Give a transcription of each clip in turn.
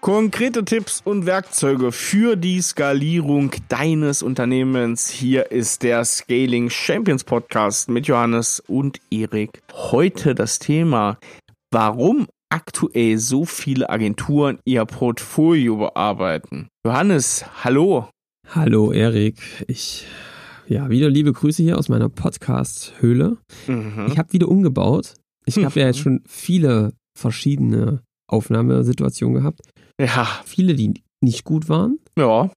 Konkrete Tipps und Werkzeuge für die Skalierung deines Unternehmens. Hier ist der Scaling Champions Podcast mit Johannes und Erik. Heute das Thema, warum aktuell so viele Agenturen ihr Portfolio bearbeiten. Johannes, hallo. Hallo Erik, ich ja, wieder liebe Grüße hier aus meiner Podcast-Höhle. Mhm. Ich habe wieder umgebaut. Ich habe ja jetzt schon viele verschiedene Aufnahmesituationen gehabt. Ja. Viele, die nicht gut waren. Ja.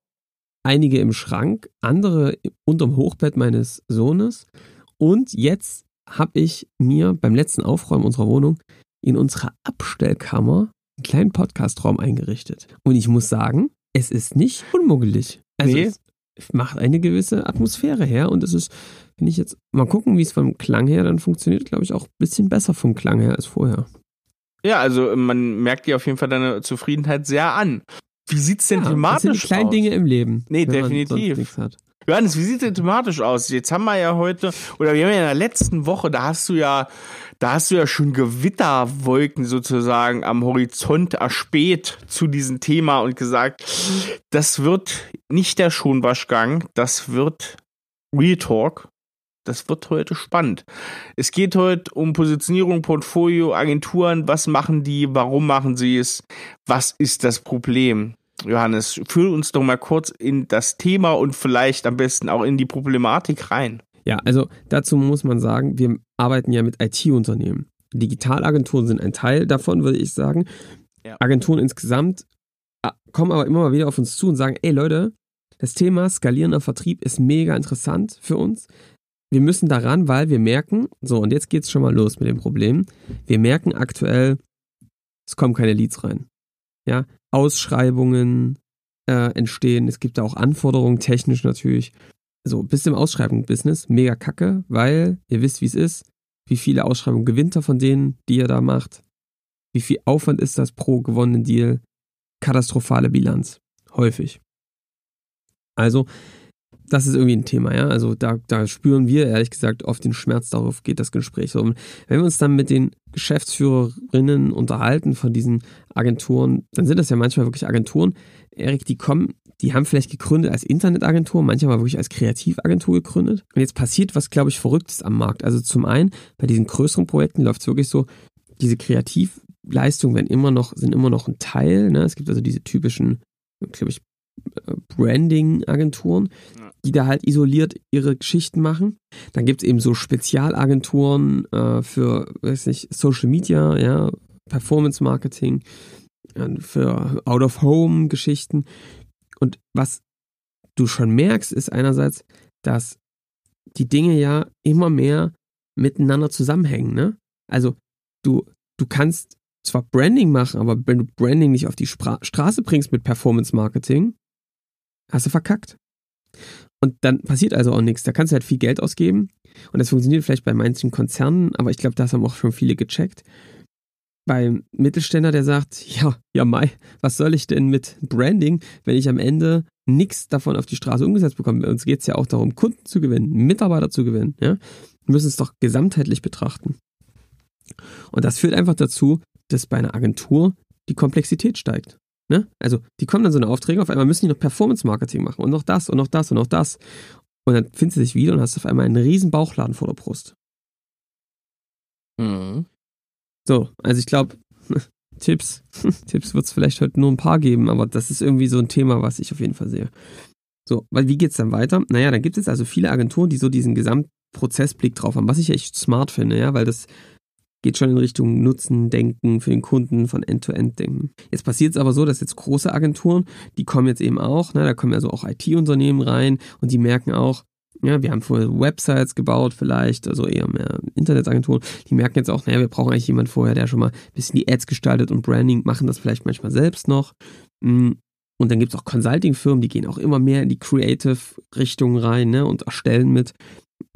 Einige im Schrank, andere unterm Hochbett meines Sohnes. Und jetzt habe ich mir beim letzten Aufräumen unserer Wohnung in unserer Abstellkammer einen kleinen Podcastraum eingerichtet. Und ich muss sagen, es ist nicht unmuggelig. Also nee. es macht eine gewisse Atmosphäre her und es ist, wenn ich jetzt mal gucken, wie es vom Klang her dann funktioniert, glaube ich auch ein bisschen besser vom Klang her als vorher. Ja, also man merkt dir auf jeden Fall deine Zufriedenheit sehr an. Wie sieht's denn ja, thematisch aus? Das sind die kleinen aus? Dinge im Leben. Nee, definitiv. Johannes, wie sieht denn thematisch aus? Jetzt haben wir ja heute, oder wir haben ja in der letzten Woche, da hast du ja, da hast du ja schon Gewitterwolken sozusagen am Horizont erspäht zu diesem Thema und gesagt, das wird nicht der Schonwaschgang, das wird Real Talk das wird heute spannend. Es geht heute um Positionierung, Portfolio, Agenturen. Was machen die? Warum machen sie es? Was ist das Problem? Johannes, führ uns doch mal kurz in das Thema und vielleicht am besten auch in die Problematik rein. Ja, also dazu muss man sagen, wir arbeiten ja mit IT-Unternehmen. Digitalagenturen sind ein Teil davon, würde ich sagen. Ja. Agenturen insgesamt äh, kommen aber immer mal wieder auf uns zu und sagen, ey Leute, das Thema skalierender Vertrieb ist mega interessant für uns wir müssen daran, weil wir merken, so und jetzt geht's schon mal los mit dem Problem. Wir merken aktuell, es kommen keine Leads rein. Ja, Ausschreibungen äh, entstehen, es gibt da auch Anforderungen, technisch natürlich. So, bis im Ausschreibungsbusiness, mega kacke, weil ihr wisst, wie es ist. Wie viele Ausschreibungen gewinnt er von denen, die ihr da macht? Wie viel Aufwand ist das pro gewonnenen Deal? Katastrophale Bilanz. Häufig. Also, das ist irgendwie ein Thema, ja. Also da, da spüren wir ehrlich gesagt oft den Schmerz, darauf geht das Gespräch. Und wenn wir uns dann mit den Geschäftsführerinnen unterhalten von diesen Agenturen, dann sind das ja manchmal wirklich Agenturen. Erik, die kommen, die haben vielleicht gegründet als Internetagentur, manchmal wirklich als Kreativagentur gegründet. Und jetzt passiert was, glaube ich, Verrücktes am Markt. Also zum einen, bei diesen größeren Projekten läuft es wirklich so, diese Kreativleistungen werden immer noch, sind immer noch ein Teil. Ne? Es gibt also diese typischen, glaube ich, Branding-Agenturen, die da halt isoliert ihre Geschichten machen. Dann gibt es eben so Spezialagenturen äh, für, weiß nicht, Social Media, ja, Performance Marketing, äh, für Out-of-Home-Geschichten. Und was du schon merkst, ist einerseits, dass die Dinge ja immer mehr miteinander zusammenhängen, ne? Also du, du kannst zwar Branding machen, aber wenn du Branding nicht auf die Spra Straße bringst mit Performance Marketing, hast du verkackt. Und dann passiert also auch nichts. Da kannst du halt viel Geld ausgeben. Und das funktioniert vielleicht bei manchen Konzernen, aber ich glaube, das haben auch schon viele gecheckt. Beim Mittelständler, der sagt, ja, ja, Mai, was soll ich denn mit Branding, wenn ich am Ende nichts davon auf die Straße umgesetzt bekomme? Uns geht es ja auch darum, Kunden zu gewinnen, Mitarbeiter zu gewinnen. Ja? Wir müssen es doch gesamtheitlich betrachten. Und das führt einfach dazu, dass bei einer Agentur die Komplexität steigt. Ne? Also, die kommen dann so eine Aufträge, auf einmal müssen die noch Performance-Marketing machen und noch das und noch das und noch das. Und dann findest du dich wieder und hast auf einmal einen riesen Bauchladen vor der Brust. Mhm. So, also ich glaube, Tipps, Tipps wird es vielleicht heute nur ein paar geben, aber das ist irgendwie so ein Thema, was ich auf jeden Fall sehe. So, weil wie geht's dann weiter? Naja, dann gibt es also viele Agenturen, die so diesen Gesamtprozessblick drauf haben, was ich echt smart finde, ja, weil das geht schon in Richtung Nutzen denken für den Kunden, von End-to-End denken. Jetzt passiert es aber so, dass jetzt große Agenturen, die kommen jetzt eben auch, ne, da kommen also auch IT-Unternehmen rein und die merken auch, ja, wir haben vorher Websites gebaut vielleicht, also eher mehr Internetagenturen, die merken jetzt auch, naja, wir brauchen eigentlich jemanden vorher, der schon mal ein bisschen die Ads gestaltet und Branding, machen das vielleicht manchmal selbst noch. Mm, und dann gibt es auch Consulting-Firmen, die gehen auch immer mehr in die Creative-Richtung rein ne, und erstellen mit.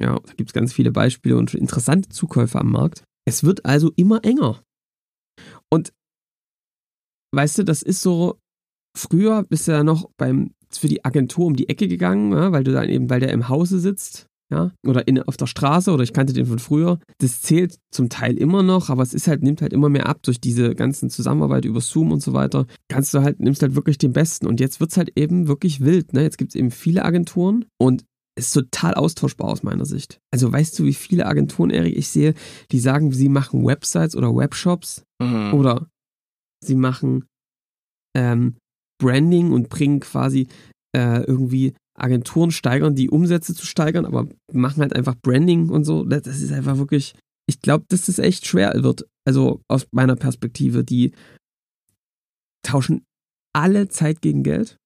Ja, da gibt es ganz viele Beispiele und interessante Zukäufe am Markt. Es wird also immer enger. Und weißt du, das ist so, früher bist du ja noch beim, für die Agentur um die Ecke gegangen, ja, weil du dann eben, weil der im Hause sitzt, ja, oder in, auf der Straße oder ich kannte den von früher. Das zählt zum Teil immer noch, aber es ist halt, nimmt halt immer mehr ab durch diese ganzen Zusammenarbeit über Zoom und so weiter. Kannst du halt, nimmst halt wirklich den Besten. Und jetzt wird's halt eben wirklich wild, ne? Jetzt gibt's eben viele Agenturen und ist total austauschbar aus meiner Sicht. Also weißt du, wie viele Agenturen, Erik, ich sehe, die sagen, sie machen Websites oder Webshops mhm. oder sie machen ähm, Branding und bringen quasi äh, irgendwie Agenturen steigern, die Umsätze zu steigern, aber machen halt einfach Branding und so. Das ist einfach wirklich, ich glaube, dass das echt schwer wird. Also aus meiner Perspektive, die tauschen alle Zeit gegen Geld.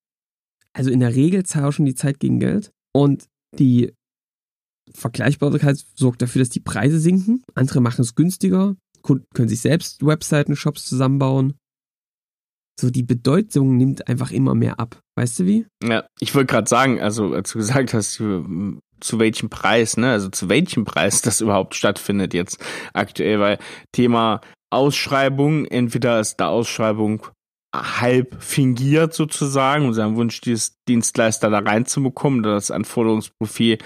Also in der Regel tauschen die Zeit gegen Geld. Und die Vergleichbarkeit sorgt dafür, dass die Preise sinken. Andere machen es günstiger, Kunden können sich selbst Webseiten, Shops zusammenbauen. So die Bedeutung nimmt einfach immer mehr ab. Weißt du wie? Ja, ich wollte gerade sagen, also als du gesagt hast, zu welchem Preis, ne? Also zu welchem Preis das überhaupt stattfindet jetzt aktuell, weil Thema Ausschreibung, entweder ist da Ausschreibung halb fingiert sozusagen, unserem Wunsch, dieses Dienstleister da reinzubekommen, das Anforderungsprofil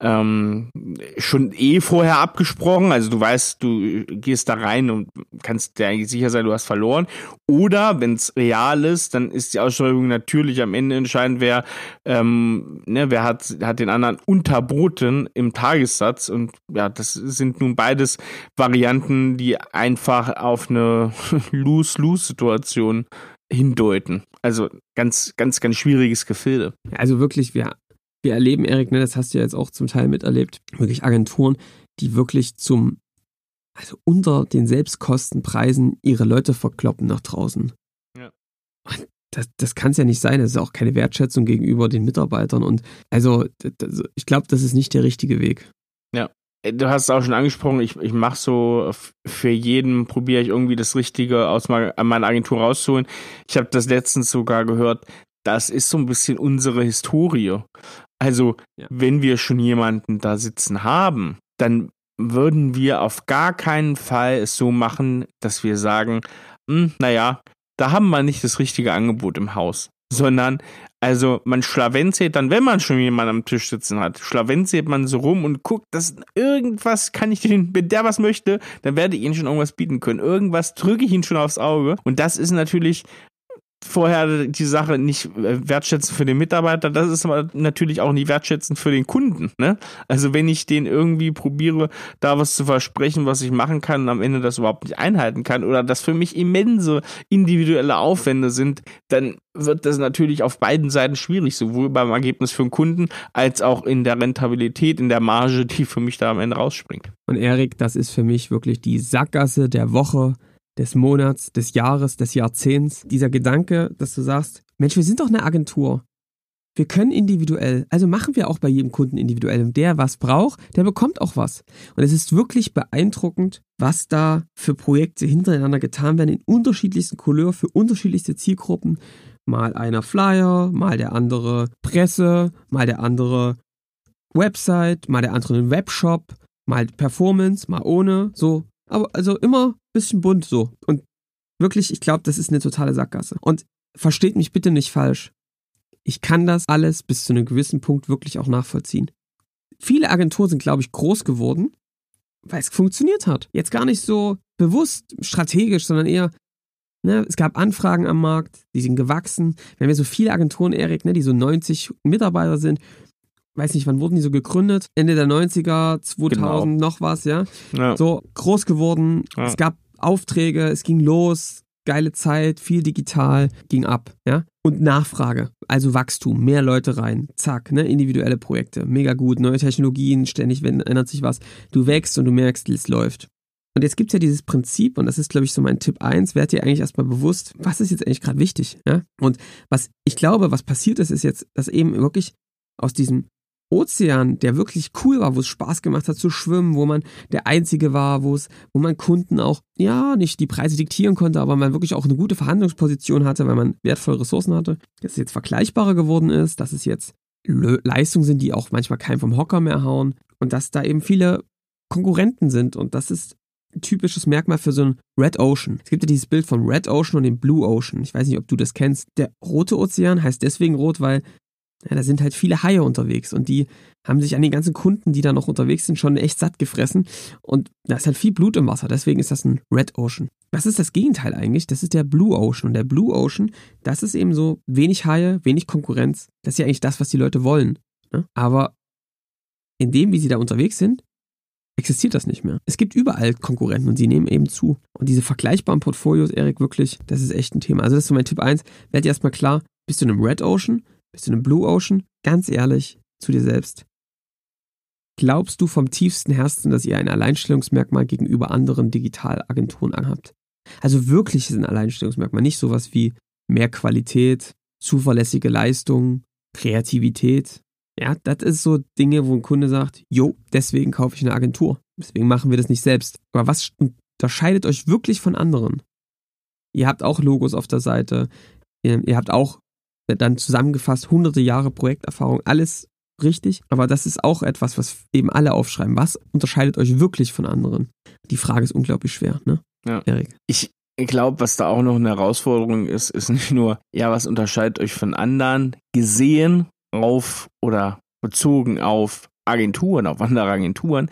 ähm, schon eh vorher abgesprochen. Also du weißt, du gehst da rein und kannst dir eigentlich sicher sein, du hast verloren. Oder wenn es real ist, dann ist die Ausschreibung natürlich am Ende entscheidend, wer, ähm, ne, wer hat, hat den anderen unterboten im Tagessatz. Und ja, das sind nun beides Varianten, die einfach auf eine Lose-Lose-Situation hindeuten. Also ganz, ganz, ganz schwieriges Gefilde. Also wirklich, wir, wir erleben, Erik, ne, das hast du ja jetzt auch zum Teil miterlebt, wirklich Agenturen, die wirklich zum, also unter den Selbstkostenpreisen ihre Leute verkloppen nach draußen. Ja. Das, das kann es ja nicht sein. Das ist auch keine Wertschätzung gegenüber den Mitarbeitern. Und also, das, ich glaube, das ist nicht der richtige Weg. Ja, du hast es auch schon angesprochen, ich, ich mache so, für jeden probiere ich irgendwie das Richtige aus meiner Agentur rauszuholen. Ich habe das letztens sogar gehört, das ist so ein bisschen unsere Historie. Also, ja. wenn wir schon jemanden da sitzen haben, dann würden wir auf gar keinen Fall es so machen, dass wir sagen, hm, naja, da haben wir nicht das richtige Angebot im Haus, sondern also man schlawenzelt dann, wenn man schon jemanden am Tisch sitzen hat, schlawenzelt man so rum und guckt, dass irgendwas kann ich den, wenn der was möchte, dann werde ich ihnen schon irgendwas bieten können. Irgendwas drücke ich ihn schon aufs Auge. Und das ist natürlich vorher die Sache nicht äh, wertschätzen für den Mitarbeiter, das ist aber natürlich auch nicht wertschätzend für den Kunden. Ne? Also wenn ich den irgendwie probiere, da was zu versprechen, was ich machen kann und am Ende das überhaupt nicht einhalten kann oder das für mich immense individuelle Aufwände sind, dann wird das natürlich auf beiden Seiten schwierig, sowohl beim Ergebnis für den Kunden als auch in der Rentabilität, in der Marge, die für mich da am Ende rausspringt. Und Erik, das ist für mich wirklich die Sackgasse der Woche des Monats, des Jahres, des Jahrzehnts. Dieser Gedanke, dass du sagst, Mensch, wir sind doch eine Agentur. Wir können individuell, also machen wir auch bei jedem Kunden individuell. Und der was braucht, der bekommt auch was. Und es ist wirklich beeindruckend, was da für Projekte hintereinander getan werden in unterschiedlichsten Couleur für unterschiedlichste Zielgruppen. Mal einer Flyer, mal der andere Presse, mal der andere Website, mal der andere einen Webshop, mal Performance, mal ohne. So, aber also immer bisschen bunt so. Und wirklich, ich glaube, das ist eine totale Sackgasse. Und versteht mich bitte nicht falsch. Ich kann das alles bis zu einem gewissen Punkt wirklich auch nachvollziehen. Viele Agenturen sind, glaube ich, groß geworden, weil es funktioniert hat. Jetzt gar nicht so bewusst, strategisch, sondern eher, ne, es gab Anfragen am Markt, die sind gewachsen. Wir haben ja so viele Agenturen, Erik, ne, die so 90 Mitarbeiter sind weiß nicht, wann wurden die so gegründet? Ende der 90er, 2000, genau. noch was, ja? ja? So groß geworden. Ja. Es gab Aufträge, es ging los, geile Zeit, viel digital, ging ab, ja? Und Nachfrage, also Wachstum, mehr Leute rein, zack, ne? Individuelle Projekte, mega gut, neue Technologien, ständig wenn, ändert sich was. Du wächst und du merkst, es läuft. Und jetzt gibt's ja dieses Prinzip, und das ist, glaube ich, so mein Tipp eins. werd dir eigentlich erstmal bewusst, was ist jetzt eigentlich gerade wichtig, ja? Und was ich glaube, was passiert ist, ist jetzt, dass eben wirklich aus diesem Ozean, der wirklich cool war, wo es Spaß gemacht hat zu schwimmen, wo man der Einzige war, wo es, wo man Kunden auch, ja, nicht die Preise diktieren konnte, aber man wirklich auch eine gute Verhandlungsposition hatte, weil man wertvolle Ressourcen hatte, dass es jetzt vergleichbarer geworden ist, dass es jetzt Leistungen sind, die auch manchmal keinen vom Hocker mehr hauen und dass da eben viele Konkurrenten sind und das ist ein typisches Merkmal für so ein Red Ocean. Es gibt ja dieses Bild vom Red Ocean und dem Blue Ocean. Ich weiß nicht, ob du das kennst. Der rote Ozean heißt deswegen rot, weil Ja, da sind halt viele Haie unterwegs und die haben sich an den ganzen Kunden, die da noch unterwegs sind, schon echt satt gefressen. Und da ist halt viel Blut im Wasser. Deswegen ist das ein Red Ocean. Was ist das Gegenteil eigentlich? Das ist der Blue Ocean. Und der Blue Ocean, das ist eben so wenig Haie, wenig Konkurrenz. Das ist ja eigentlich das, was die Leute wollen. Ne? Aber in dem, wie sie da unterwegs sind, existiert das nicht mehr. Es gibt überall Konkurrenten und sie nehmen eben zu. Und diese vergleichbaren Portfolios, Erik, wirklich, das ist echt ein Thema. Also das ist so mein Tipp 1. Werd erstmal klar, bist du in einem Red Ocean? Bist du in einem Blue Ocean? Ganz ehrlich zu dir selbst. Glaubst du vom tiefsten Herzen, dass ihr ein Alleinstellungsmerkmal gegenüber anderen Digitalagenturen anhabt? Also wirklich ein Alleinstellungsmerkmal, nicht sowas wie mehr Qualität, zuverlässige Leistung, Kreativität. Ja, das ist so Dinge, wo ein Kunde sagt, jo, deswegen kaufe ich eine Agentur. Deswegen machen wir das nicht selbst. Aber was unterscheidet euch wirklich von anderen? Ihr habt auch Logos auf der Seite. Ihr, ihr habt auch dann zusammengefasst hunderte Jahre Projekterfahrung. Alles richtig, aber das ist auch etwas, was eben alle aufschreiben. Was unterscheidet euch wirklich von anderen? Die Frage ist unglaublich schwer, ne? Ja. Erik. Ich glaube, was da auch noch eine Herausforderung ist, ist nicht nur, ja, was unterscheidet euch von anderen, gesehen auf oder bezogen auf Agenturen, auf andere Agenturen,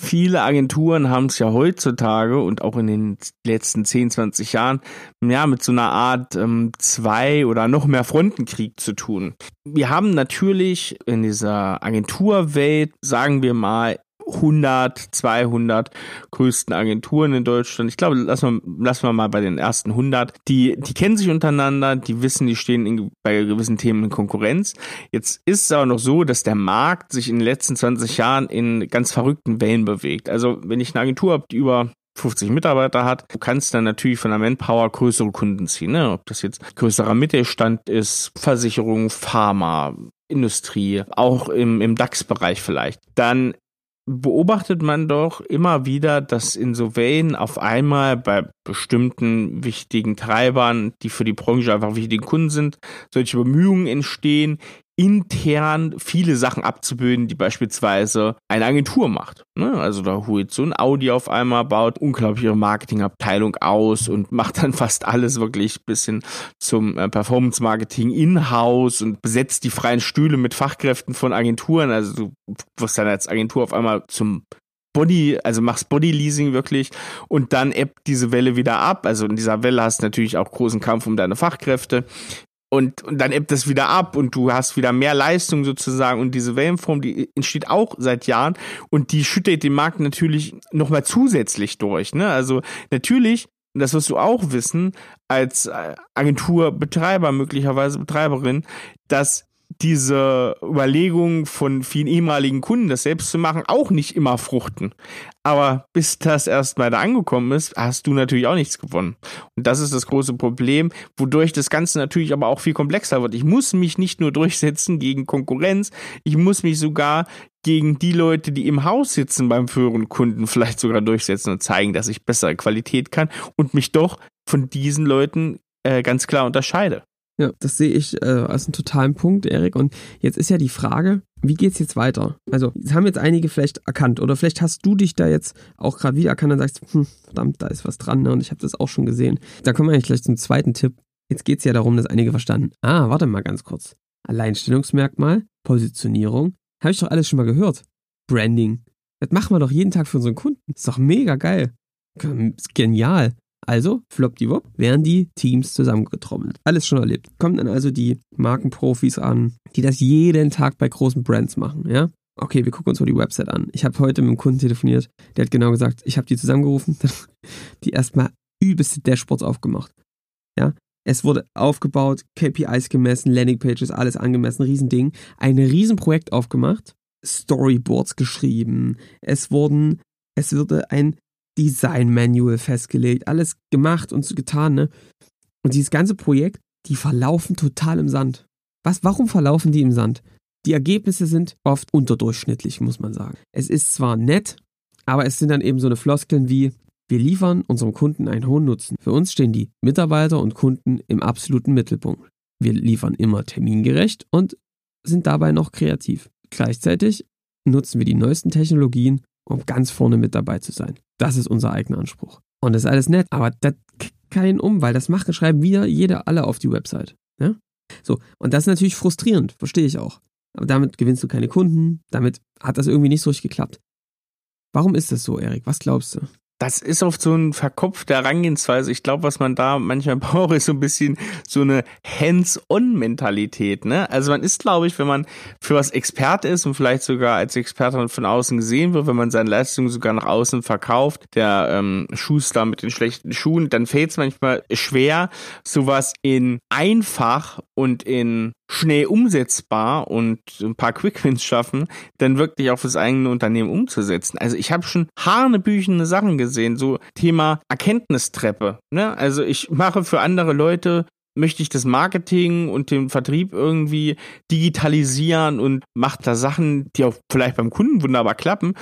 Viele Agenturen haben es ja heutzutage und auch in den letzten 10, 20 Jahren ja mit so einer Art ähm, zwei oder noch mehr Frontenkrieg zu tun. Wir haben natürlich in dieser Agenturwelt, sagen wir mal, 100, 200 größten Agenturen in Deutschland. Ich glaube, lassen wir, lassen wir mal bei den ersten 100. Die, die kennen sich untereinander, die wissen, die stehen in, bei gewissen Themen in Konkurrenz. Jetzt ist es aber noch so, dass der Markt sich in den letzten 20 Jahren in ganz verrückten Wellen bewegt. Also, wenn ich eine Agentur habe, die über 50 Mitarbeiter hat, du kannst dann natürlich von der Manpower größere Kunden ziehen, ne? ob das jetzt größerer Mittelstand ist, Versicherung, Pharma, Industrie, auch im, im DAX-Bereich vielleicht. Dann beobachtet man doch immer wieder, dass in so Wellen auf einmal bei bestimmten wichtigen Treibern, die für die Branche einfach wichtige Kunden sind, solche Bemühungen entstehen, intern viele Sachen abzubilden, die beispielsweise eine Agentur macht. Ne? Also da holt so ein Audi auf einmal, baut unglaublich ihre Marketingabteilung aus und macht dann fast alles wirklich bis hin zum äh, Performance-Marketing in-house und besetzt die freien Stühle mit Fachkräften von Agenturen. Also du wirst dann als Agentur auf einmal zum Body, also machst Body-Leasing wirklich und dann ebbt diese Welle wieder ab. Also in dieser Welle hast du natürlich auch großen Kampf um deine Fachkräfte und, und dann ebbt es wieder ab und du hast wieder mehr Leistung sozusagen und diese Wellenform, die entsteht auch seit Jahren und die schüttet den Markt natürlich nochmal zusätzlich durch. Ne? Also natürlich, das wirst du auch wissen, als äh, Agenturbetreiber, möglicherweise Betreiberin, dass diese Überlegungen von vielen ehemaligen Kunden, das selbst zu machen, auch nicht immer fruchten. Aber bis das erst mal da angekommen ist, hast du natürlich auch nichts gewonnen. Und das ist das große Problem, wodurch das Ganze natürlich aber auch viel komplexer wird. Ich muss mich nicht nur durchsetzen gegen Konkurrenz, ich muss mich sogar gegen die Leute, die im Haus sitzen beim früheren Kunden vielleicht sogar durchsetzen und zeigen, dass ich bessere Qualität kann und mich doch von diesen Leuten äh, ganz klar unterscheide. Ja, das sehe ich äh, als einen totalen Punkt, Erik. Und jetzt ist ja die Frage, wie geht's jetzt weiter? Also, das haben jetzt einige vielleicht erkannt oder vielleicht hast du dich da jetzt auch gerade wieder erkannt und sagst, hm, verdammt, da ist was dran ne? und ich habe das auch schon gesehen. Da kommen wir eigentlich gleich zum zweiten Tipp. Jetzt geht's ja darum, dass einige verstanden. Ah, warte mal ganz kurz. Alleinstellungsmerkmal, Positionierung, habe ich doch alles schon mal gehört. Branding. Das machen wir doch jeden Tag für unseren Kunden. Ist doch mega geil. Genial. Also, floppdiwop, werden die Teams zusammengetrommelt. Alles schon erlebt. Kommen dann also die Markenprofis an, die das jeden Tag bei großen Brands machen, ja? Okay, wir gucken uns mal die Website an. Ich habe heute mit einem Kunden telefoniert, der hat genau gesagt, ich habe die zusammengerufen, die erstmal übelste Dashboards aufgemacht. Ja, es wurde aufgebaut, KPIs gemessen, Landingpages, alles angemessen, Riesending. Ein Riesenprojekt aufgemacht, Storyboards geschrieben. Es wurden, es wurde ein Design Manual festgelegt, alles gemacht und getan, ne? Und dieses ganze Projekt, die verlaufen total im Sand. Was, warum verlaufen die im Sand? Die Ergebnisse sind oft unterdurchschnittlich, muss man sagen. Es ist zwar nett, aber es sind dann eben so eine Floskeln wie, wir liefern unserem Kunden einen hohen Nutzen. Für uns stehen die Mitarbeiter und Kunden im absoluten Mittelpunkt. Wir liefern immer termingerecht und sind dabei noch kreativ. Gleichzeitig nutzen wir die neuesten Technologien um ganz vorne mit dabei zu sein. Das ist unser eigener Anspruch. Und das ist alles nett, aber das kickt keinen um, weil das machen, schreiben wieder jeder alle auf die Website. Ja? So, und das ist natürlich frustrierend, verstehe ich auch. Aber damit gewinnst du keine Kunden, damit hat das irgendwie nicht so richtig geklappt. Warum ist das so, Erik? Was glaubst du? Das ist oft so ein verkopfter Herangehensweise. Ich glaube, was man da manchmal braucht, ist so ein bisschen so eine Hands-on-Mentalität. Ne? Also man ist, glaube ich, wenn man für was Experte ist und vielleicht sogar als Experte von außen gesehen wird, wenn man seine Leistungen sogar nach außen verkauft, der ähm, Schuster mit den schlechten Schuhen, dann fällt es manchmal schwer, sowas in einfach und in schnell umsetzbar und ein paar Quickwins schaffen, dann wirklich auch fürs eigene Unternehmen umzusetzen. Also ich habe schon hanebüchene Sachen gesehen, so Thema Erkenntnistreppe. Ne? Also ich mache für andere Leute möchte ich das Marketing und den Vertrieb irgendwie digitalisieren und mache da Sachen, die auch vielleicht beim Kunden wunderbar klappen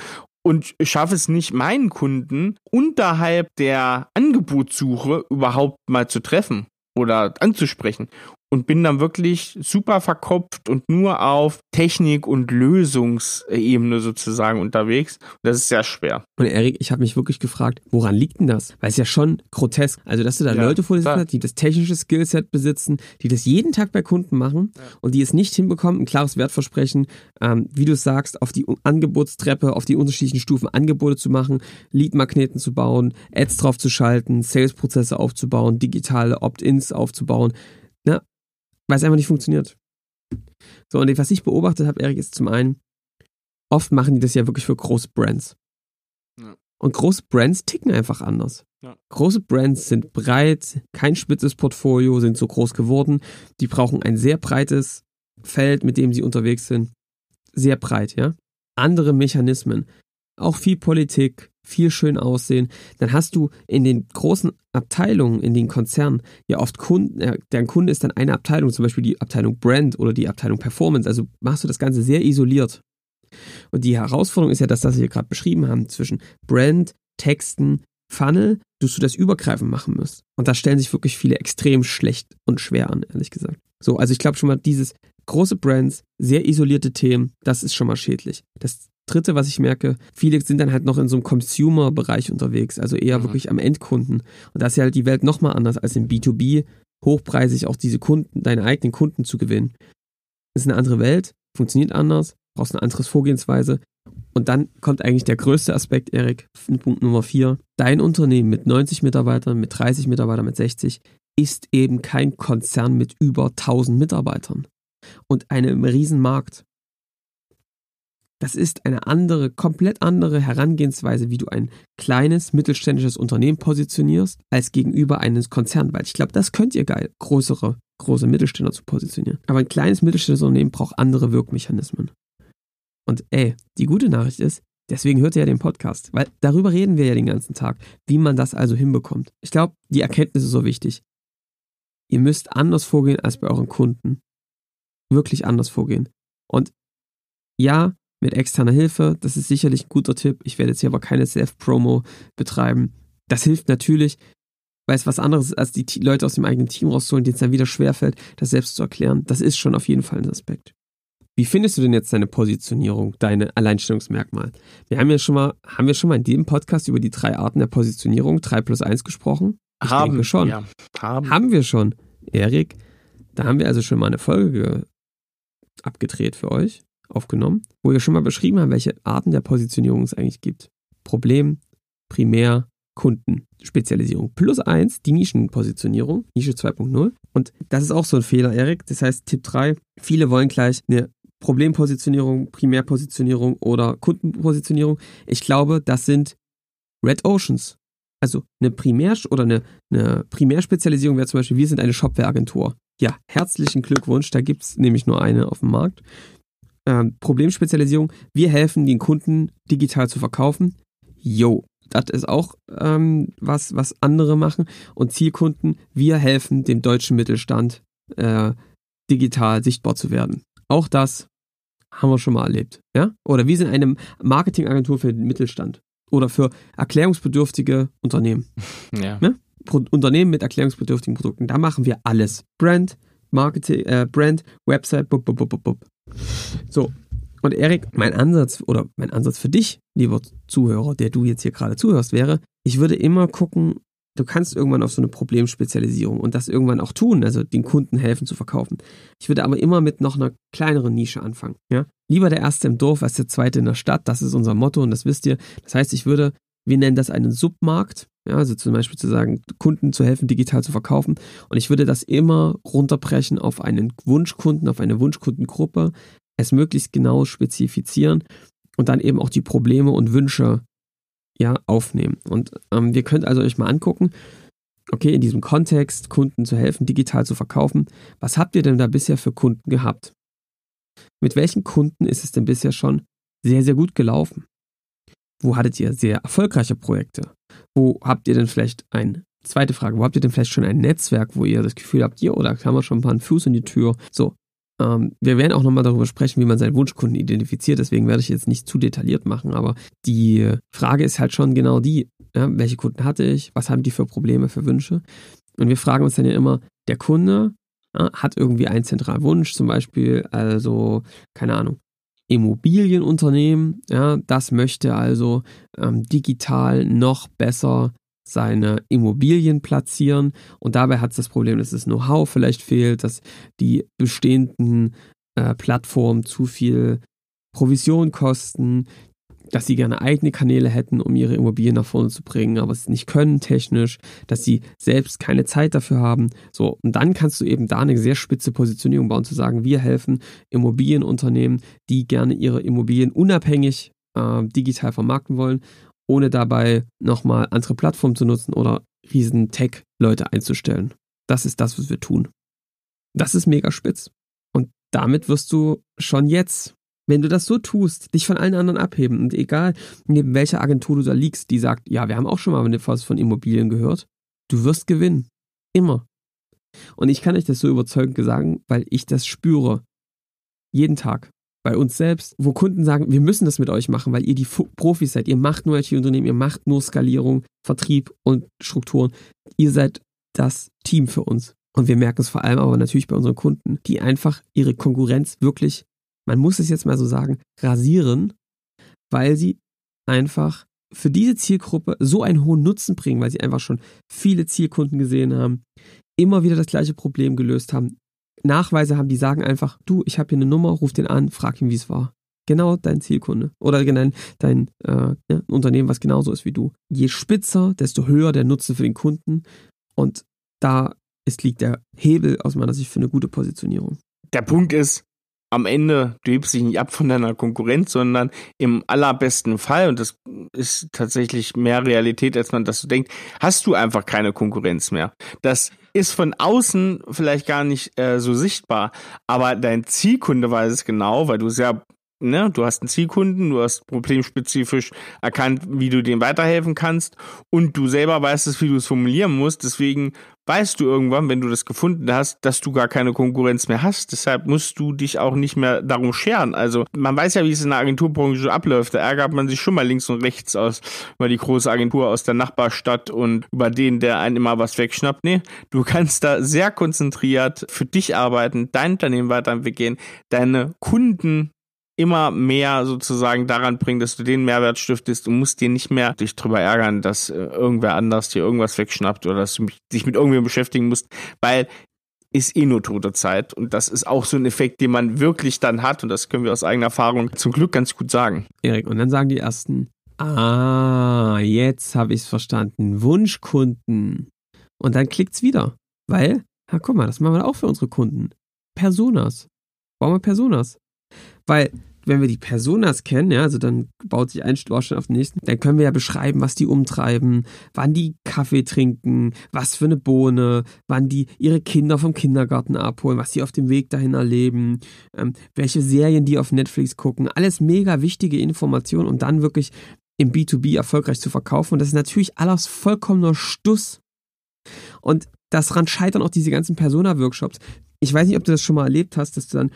und schaffe es nicht, meinen Kunden unterhalb der Angebotssuche überhaupt mal zu treffen oder anzusprechen und bin dann wirklich super verkopft und nur auf Technik und Lösungsebene sozusagen unterwegs. Das ist sehr schwer. Und Erik, ich habe mich wirklich gefragt, woran liegt denn das? Weil es ja schon grotesk. Also, dass du da ja, Leute vor dir hast, die das technische Skillset besitzen, die das jeden Tag bei Kunden machen ja. und die es nicht hinbekommen, ein klares Wertversprechen, ähm, wie du sagst, auf die Angebotstreppe, auf die unterschiedlichen Stufen Angebote zu machen, Leadmagneten zu bauen, Ads drauf zu schalten, Salesprozesse aufzubauen, digitale Opt-ins aufzubauen weil es einfach nicht funktioniert. So, und was ich beobachtet habe, Erik, ist zum einen, oft machen die das ja wirklich für große Brands. Ja. Und große Brands ticken einfach anders. Ja. Große Brands sind breit, kein spitzes Portfolio, sind so groß geworden. Die brauchen ein sehr breites Feld, mit dem sie unterwegs sind. Sehr breit, ja. Andere Mechanismen. Auch viel Politik, viel schön aussehen, dann hast du in den großen Abteilungen, in den Konzernen ja oft Kunden, äh, deren Kunde ist dann eine Abteilung, zum Beispiel die Abteilung Brand oder die Abteilung Performance. Also machst du das Ganze sehr isoliert. Und die Herausforderung ist ja das, was wir gerade beschrieben haben, zwischen Brand, Texten, Funnel, dass du das übergreifend machen musst. Und da stellen sich wirklich viele extrem schlecht und schwer an, ehrlich gesagt. So, also ich glaube schon mal, dieses große Brands, sehr isolierte Themen, das ist schon mal schädlich. Das Dritte, was ich merke, viele sind dann halt noch in so einem Consumer-Bereich unterwegs, also eher mhm. wirklich am Endkunden. Und da ist ja halt die Welt nochmal anders als im B2B, hochpreisig auch diese Kunden, deine eigenen Kunden zu gewinnen. Das ist eine andere Welt, funktioniert anders, brauchst eine andere Vorgehensweise. Und dann kommt eigentlich der größte Aspekt, Erik, Punkt Nummer vier. Dein Unternehmen mit 90 Mitarbeitern, mit 30 Mitarbeitern, mit 60 ist eben kein Konzern mit über 1000 Mitarbeitern und einem riesen Markt. Das ist eine andere, komplett andere Herangehensweise, wie du ein kleines, mittelständisches Unternehmen positionierst, als gegenüber eines Konzerns. Weil ich glaube, das könnt ihr geil, größere, große Mittelständler zu positionieren. Aber ein kleines mittelständisches Unternehmen braucht andere Wirkmechanismen. Und ey, die gute Nachricht ist, deswegen hört ihr ja den Podcast, weil darüber reden wir ja den ganzen Tag, wie man das also hinbekommt. Ich glaube, die Erkenntnis ist so wichtig. Ihr müsst anders vorgehen als bei euren Kunden. Wirklich anders vorgehen. Und ja, mit externer Hilfe. Das ist sicherlich ein guter Tipp. Ich werde jetzt hier aber keine Self-Promo betreiben. Das hilft natürlich, weil es was anderes ist, als die Leute aus dem eigenen Team rauszuholen, denen es dann wieder schwerfällt, das selbst zu erklären. Das ist schon auf jeden Fall ein Aspekt. Wie findest du denn jetzt deine Positionierung, deine Alleinstellungsmerkmal? Wir haben ja schon mal, haben wir schon mal in dem Podcast über die drei Arten der Positionierung, 3 plus 1 gesprochen? Ich haben denke schon. Ja, haben. haben wir schon. Erik, da haben wir also schon mal eine Folge abgedreht für euch aufgenommen, wo wir schon mal beschrieben haben, welche Arten der Positionierung es eigentlich gibt. Problem, Primär, Kunden, Spezialisierung. Plus eins, die Nischenpositionierung, Nische 2.0. Und das ist auch so ein Fehler, Erik. Das heißt, Tipp 3, viele wollen gleich eine Problempositionierung, Primärpositionierung oder Kundenpositionierung. Ich glaube, das sind Red Oceans. Also eine Primär- oder eine, eine Primärspezialisierung wäre zum Beispiel, wir sind eine Shopware-Agentur. Ja, herzlichen Glückwunsch, da gibt es nämlich nur eine auf dem Markt äh, Problemspezialisierung. Wir helfen den Kunden digital zu verkaufen. Yo, das ist auch ähm, was, was andere machen. Und Zielkunden, wir helfen dem deutschen Mittelstand äh, digital sichtbar zu werden. Auch das haben wir schon mal erlebt. Ja? Oder wir sind eine Marketingagentur für den Mittelstand oder für erklärungsbedürftige Unternehmen. Ja. Ne? Unternehmen mit erklärungsbedürftigen Produkten. Da machen wir alles. Brand, Marketing, äh, Brand, Website, bub, bub, bub, bub. So. Und Erik, mein Ansatz oder mein Ansatz für dich, lieber Zuhörer, der du jetzt hier gerade zuhörst, wäre, ich würde immer gucken, du kannst irgendwann auf so eine Problemspezialisierung und das irgendwann auch tun, also den Kunden helfen zu verkaufen. Ich würde aber immer mit noch einer kleineren Nische anfangen. Ja? Lieber der Erste im Dorf als der Zweite in der Stadt, das ist unser Motto und das wisst ihr. Das heißt, ich würde, wir nennen das einen Submarkt, ja, also zum Beispiel zu sagen, Kunden zu helfen, digital zu verkaufen. Und ich würde das immer runterbrechen auf einen Wunschkunden, auf eine Wunschkundengruppe, es möglichst genau spezifizieren und dann eben auch die Probleme und Wünsche ja, aufnehmen. Und ähm, wir könnt also euch mal angucken, okay, in diesem Kontext, Kunden zu helfen, digital zu verkaufen, was habt ihr denn da bisher für Kunden gehabt? Mit welchen Kunden ist es denn bisher schon sehr, sehr gut gelaufen? Wo hattet ihr sehr erfolgreiche Projekte? Wo habt ihr denn vielleicht ein, zweite Frage, wo habt ihr denn vielleicht schon ein Netzwerk, wo ihr das Gefühl habt, ihr, oder kann man schon ein paar Fuß in die Tür? So, ähm, wir werden auch nochmal darüber sprechen, wie man seinen Wunschkunden identifiziert. Deswegen werde ich jetzt nicht zu detailliert machen. Aber die Frage ist halt schon genau die, ja, welche Kunden hatte ich? Was haben die für Probleme, für Wünsche? Und wir fragen uns dann ja immer, der Kunde ja, hat irgendwie einen zentralen Wunsch, zum Beispiel, also, keine Ahnung, Immobilienunternehmen, ja, das möchte also ähm, digital noch besser seine Immobilien platzieren. Und dabei hat es das Problem, dass das Know-how vielleicht fehlt, dass die bestehenden äh, Plattformen zu viel Provision kosten, dass sie gerne eigene Kanäle hätten, um ihre Immobilien nach vorne zu bringen, aber es nicht können technisch, dass sie selbst keine Zeit dafür haben. So, und dann kannst du eben da eine sehr spitze Positionierung bauen, zu sagen, wir helfen Immobilienunternehmen, die gerne ihre Immobilien unabhängig äh, digital vermarkten wollen ohne dabei nochmal andere Plattformen zu nutzen oder riesen Tech-Leute einzustellen. Das ist das, was wir tun. Das ist mega spitz. Und damit wirst du schon jetzt, wenn du das so tust, dich von allen anderen abheben. Und egal, neben welcher Agentur du da liegst, die sagt, ja, wir haben auch schon mal was von Immobilien gehört, du wirst gewinnen. Immer. Und ich kann euch das so überzeugend sagen, weil ich das spüre. Jeden Tag bei uns selbst, wo Kunden sagen, wir müssen das mit euch machen, weil ihr die Profis seid. Ihr macht nur IT-Unternehmen, ihr macht nur Skalierung, Vertrieb und Strukturen. Ihr seid das Team für uns. Und wir merken es vor allem aber natürlich bei unseren Kunden, die einfach ihre Konkurrenz wirklich, man muss es jetzt mal so sagen, rasieren, weil sie einfach für diese Zielgruppe so einen hohen Nutzen bringen, weil sie einfach schon viele Zielkunden gesehen haben, immer wieder das gleiche Problem gelöst haben, Nachweise haben, die sagen einfach, du, ich habe hier eine Nummer, ruf den an, frag ihn, wie es war. Genau dein Zielkunde. Oder dein, dein äh, ja, Unternehmen, was genauso ist wie du. Je spitzer, desto höher der Nutzen für den Kunden. Und da ist, liegt der Hebel aus meiner Sicht für eine gute Positionierung. Der Punkt ist, am Ende, du hebst dich nicht ab von deiner Konkurrenz, sondern im allerbesten Fall, und das ist tatsächlich mehr Realität, als man das so denkt, hast du einfach keine Konkurrenz mehr. Das ist von außen vielleicht gar nicht äh, so sichtbar, aber dein Zielkunde weiß es genau, weil du sehr ne, du hast einen Zielkunden, du hast problemspezifisch erkannt, wie du dem weiterhelfen kannst und du selber weißt es, wie du es formulieren musst. Deswegen weißt du irgendwann, wenn du das gefunden hast, dass du gar keine Konkurrenz mehr hast. Deshalb musst du dich auch nicht mehr darum scheren. Also man weiß ja, wie es in der Agenturbranche abläuft. Da ärgert man sich schon mal links und rechts aus über die große Agentur aus der Nachbarstadt und über den, der einen immer was wegschnappt. Nee, du kannst da sehr konzentriert für dich arbeiten, dein Unternehmen weiterentwickeln, deine Kunden immer mehr sozusagen daran bringen, dass du den Mehrwert stiftest. Du musst dir nicht mehr dich drüber ärgern, dass äh, irgendwer anders dir irgendwas wegschnappt oder dass du dich mit irgendwem beschäftigen musst, weil ist eh nur tote Zeit. Und das ist auch so ein Effekt, den man wirklich dann hat. Und das können wir aus eigener Erfahrung zum Glück ganz gut sagen. Erik, und dann sagen die ersten, ah, jetzt habe ich es verstanden. Wunschkunden. Und dann klickt's wieder. Weil, ja, guck mal, das machen wir auch für unsere Kunden. Personas. Bauen wir Personas. Weil, wenn wir die Personas kennen, ja, also dann baut sich ein Baustein auf den nächsten, dann können wir ja beschreiben, was die umtreiben, wann die Kaffee trinken, was für eine Bohne, wann die ihre Kinder vom Kindergarten abholen, was sie auf dem Weg dahin erleben, ähm, welche Serien die auf Netflix gucken. Alles mega wichtige Informationen, um dann wirklich im B2B erfolgreich zu verkaufen. Und das ist natürlich alles vollkommener Stuss. Und daran scheitern auch diese ganzen Persona-Workshops. Ich weiß nicht, ob du das schon mal erlebt hast, dass du dann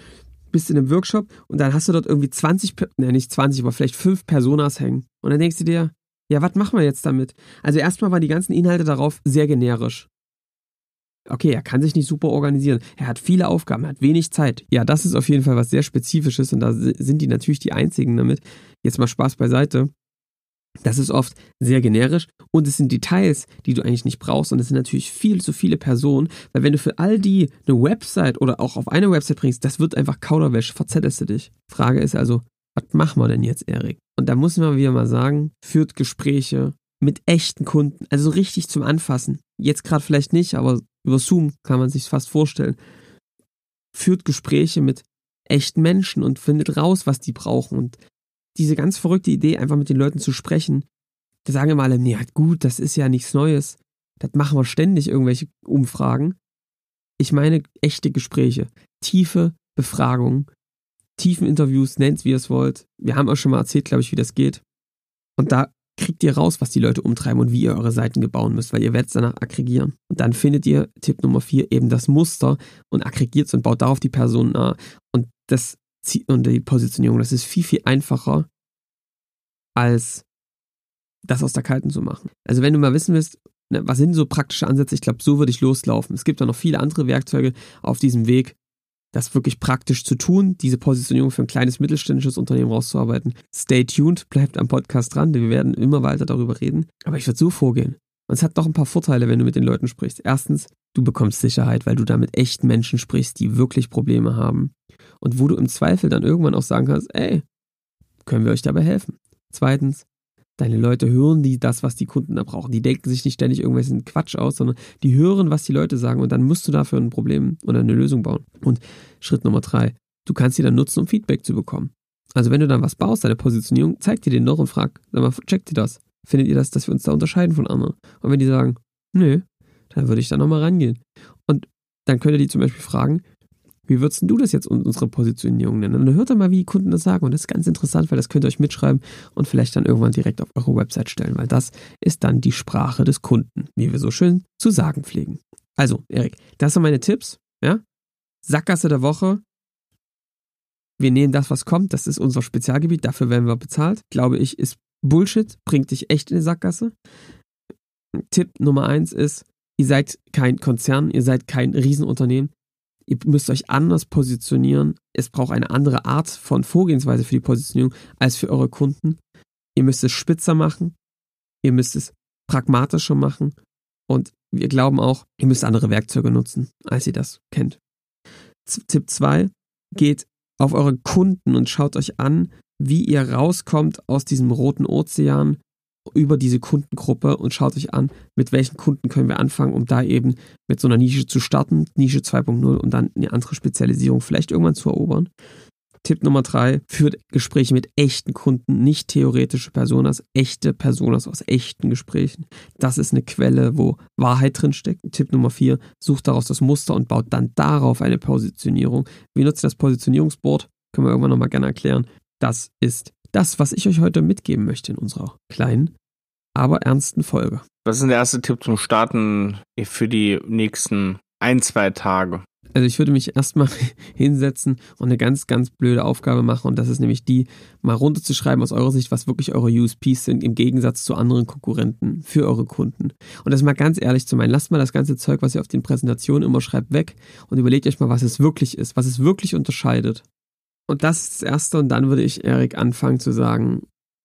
bist in einem Workshop und dann hast du dort irgendwie 20, ne, nicht 20, aber vielleicht fünf Personas hängen. Und dann denkst du dir, ja, was machen wir jetzt damit? Also erstmal waren die ganzen Inhalte darauf sehr generisch. Okay, er kann sich nicht super organisieren. Er hat viele Aufgaben, er hat wenig Zeit. Ja, das ist auf jeden Fall was sehr Spezifisches und da sind die natürlich die einzigen damit. Jetzt mal Spaß beiseite. Das ist oft sehr generisch und es sind Details, die du eigentlich nicht brauchst und es sind natürlich viel zu viele Personen, weil wenn du für all die eine Website oder auch auf eine Website bringst, das wird einfach Kauderwäsche, verzettelst du dich. Frage ist also, was machen wir denn jetzt, Erik? Und da muss man wieder mal sagen, führt Gespräche mit echten Kunden, also so richtig zum Anfassen. Jetzt gerade vielleicht nicht, aber über Zoom kann man sich fast vorstellen. Führt Gespräche mit echten Menschen und findet raus, was die brauchen und diese ganz verrückte Idee, einfach mit den Leuten zu sprechen, da sagen immer alle, nee, gut, das ist ja nichts Neues. Das machen wir ständig, irgendwelche Umfragen. Ich meine echte Gespräche, tiefe Befragungen, tiefen Interviews, nennt wie ihr es wollt. Wir haben euch schon mal erzählt, glaube ich, wie das geht. Und da kriegt ihr raus, was die Leute umtreiben und wie ihr eure Seiten gebauen müsst, weil ihr werdet es danach aggregieren. Und dann findet ihr Tipp Nummer vier eben das Muster und aggregiert es und baut darauf die Person nah. Und das und die Positionierung. Das ist viel, viel einfacher, als das aus der Kalten zu machen. Also wenn du mal wissen willst, ne, was sind so praktische Ansätze, ich glaube, so würde ich loslaufen. Es gibt da noch viele andere Werkzeuge auf diesem Weg, das wirklich praktisch zu tun, diese Positionierung für ein kleines mittelständisches Unternehmen rauszuarbeiten. Stay tuned, bleibt am Podcast dran, wir werden immer weiter darüber reden. Aber ich würde so vorgehen. Und es hat doch ein paar Vorteile, wenn du mit den Leuten sprichst. Erstens, du bekommst Sicherheit, weil du da mit echten Menschen sprichst, die wirklich Probleme haben und wo du im Zweifel dann irgendwann auch sagen kannst, ey, können wir euch dabei helfen? Zweitens, deine Leute hören die das, was die Kunden da brauchen. Die denken sich nicht ständig irgendwelchen Quatsch aus, sondern die hören, was die Leute sagen und dann musst du dafür ein Problem oder eine Lösung bauen. Und Schritt Nummer drei, du kannst sie dann nutzen, um Feedback zu bekommen. Also wenn du dann was baust, deine Positionierung, zeig dir den noch und frag, sag mal, checkt ihr das? Findet ihr das, dass wir uns da unterscheiden von anderen? Und wenn die sagen, nö, dann würde ich da nochmal rangehen. Und dann könnt ihr die zum Beispiel fragen, wie würdest du das jetzt unsere Positionierung nennen? Und dann hört ihr mal, wie Kunden das sagen. Und das ist ganz interessant, weil das könnt ihr euch mitschreiben und vielleicht dann irgendwann direkt auf eure Website stellen, weil das ist dann die Sprache des Kunden, wie wir so schön zu sagen pflegen. Also, Erik, das sind meine Tipps. Ja? Sackgasse der Woche. Wir nehmen das, was kommt. Das ist unser Spezialgebiet. Dafür werden wir bezahlt. Glaube ich, ist Bullshit. Bringt dich echt in die Sackgasse. Tipp Nummer eins ist, ihr seid kein Konzern, ihr seid kein Riesenunternehmen Ihr müsst euch anders positionieren. Es braucht eine andere Art von Vorgehensweise für die Positionierung als für eure Kunden. Ihr müsst es spitzer machen. Ihr müsst es pragmatischer machen. Und wir glauben auch, ihr müsst andere Werkzeuge nutzen, als ihr das kennt. Tipp 2. Geht auf eure Kunden und schaut euch an, wie ihr rauskommt aus diesem roten Ozean über diese Kundengruppe und schaut euch an, mit welchen Kunden können wir anfangen, um da eben mit so einer Nische zu starten, Nische 2.0 und dann eine andere Spezialisierung vielleicht irgendwann zu erobern. Tipp Nummer drei, führt Gespräche mit echten Kunden, nicht theoretische Personas, echte Personas aus echten Gesprächen. Das ist eine Quelle, wo Wahrheit drinsteckt. Tipp Nummer vier, sucht daraus das Muster und baut dann darauf eine Positionierung. Wie nutzt das Positionierungsboard? Können wir irgendwann nochmal gerne erklären. Das ist das, was ich euch heute mitgeben möchte in unserer kleinen, aber ernsten Folge. Was ist der erste Tipp zum Starten für die nächsten ein, zwei Tage? Also ich würde mich erstmal hinsetzen und eine ganz, ganz blöde Aufgabe machen und das ist nämlich die, mal runterzuschreiben aus eurer Sicht, was wirklich eure USPs sind im Gegensatz zu anderen Konkurrenten für eure Kunden. Und das mal ganz ehrlich zu meinen, lasst mal das ganze Zeug, was ihr auf den Präsentationen immer schreibt, weg und überlegt euch mal, was es wirklich ist, was es wirklich unterscheidet. Und das ist das Erste. Und dann würde ich Erik anfangen zu sagen,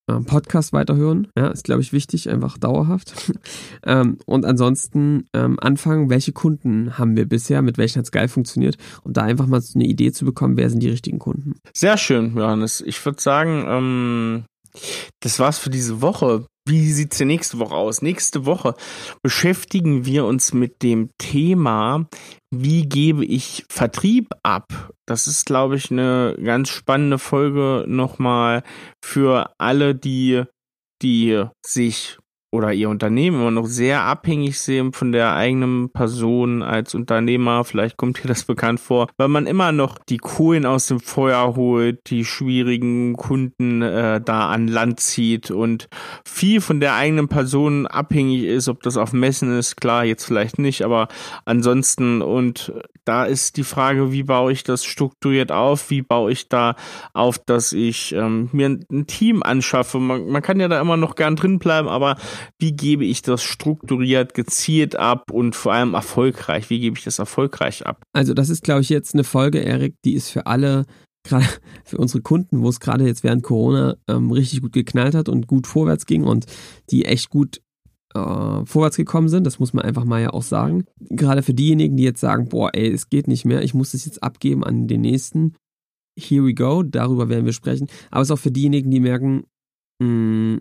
ähm, Podcast weiterhören. Ja, ist, glaube ich, wichtig, einfach dauerhaft. ähm, und ansonsten ähm, anfangen, welche Kunden haben wir bisher, mit welchen hat es geil funktioniert und da einfach mal so eine Idee zu bekommen, wer sind die richtigen Kunden. Sehr schön, Johannes. Ich würde sagen, ähm, das war's für diese Woche. Wie sieht's denn nächste Woche aus? Nächste Woche beschäftigen wir uns mit dem Thema, wie gebe ich Vertrieb ab? Das ist, glaube ich, eine ganz spannende Folge nochmal für alle, die, die sich oder ihr Unternehmen immer noch sehr abhängig sehen von der eigenen Person als Unternehmer. Vielleicht kommt dir das bekannt vor, weil man immer noch die Kohlen aus dem Feuer holt, die schwierigen Kunden äh, da an Land zieht und viel von der eigenen Person abhängig ist, ob das auf Messen ist, klar, jetzt vielleicht nicht, aber ansonsten und da ist die Frage, wie baue ich das strukturiert auf, wie baue ich da auf, dass ich ähm, mir ein Team anschaffe. Man, man kann ja da immer noch gern drin bleiben, aber wie gebe ich das strukturiert, gezielt ab und vor allem erfolgreich? Wie gebe ich das erfolgreich ab? Also das ist, glaube ich, jetzt eine Folge, Erik, die ist für alle gerade für unsere Kunden, wo es gerade jetzt während Corona ähm, richtig gut geknallt hat und gut vorwärts ging und die echt gut äh, vorwärts gekommen sind. Das muss man einfach mal ja auch sagen. Gerade für diejenigen, die jetzt sagen, boah, ey, es geht nicht mehr, ich muss das jetzt abgeben an den nächsten. Here we go, darüber werden wir sprechen. Aber es ist auch für diejenigen, die merken, mh, mm,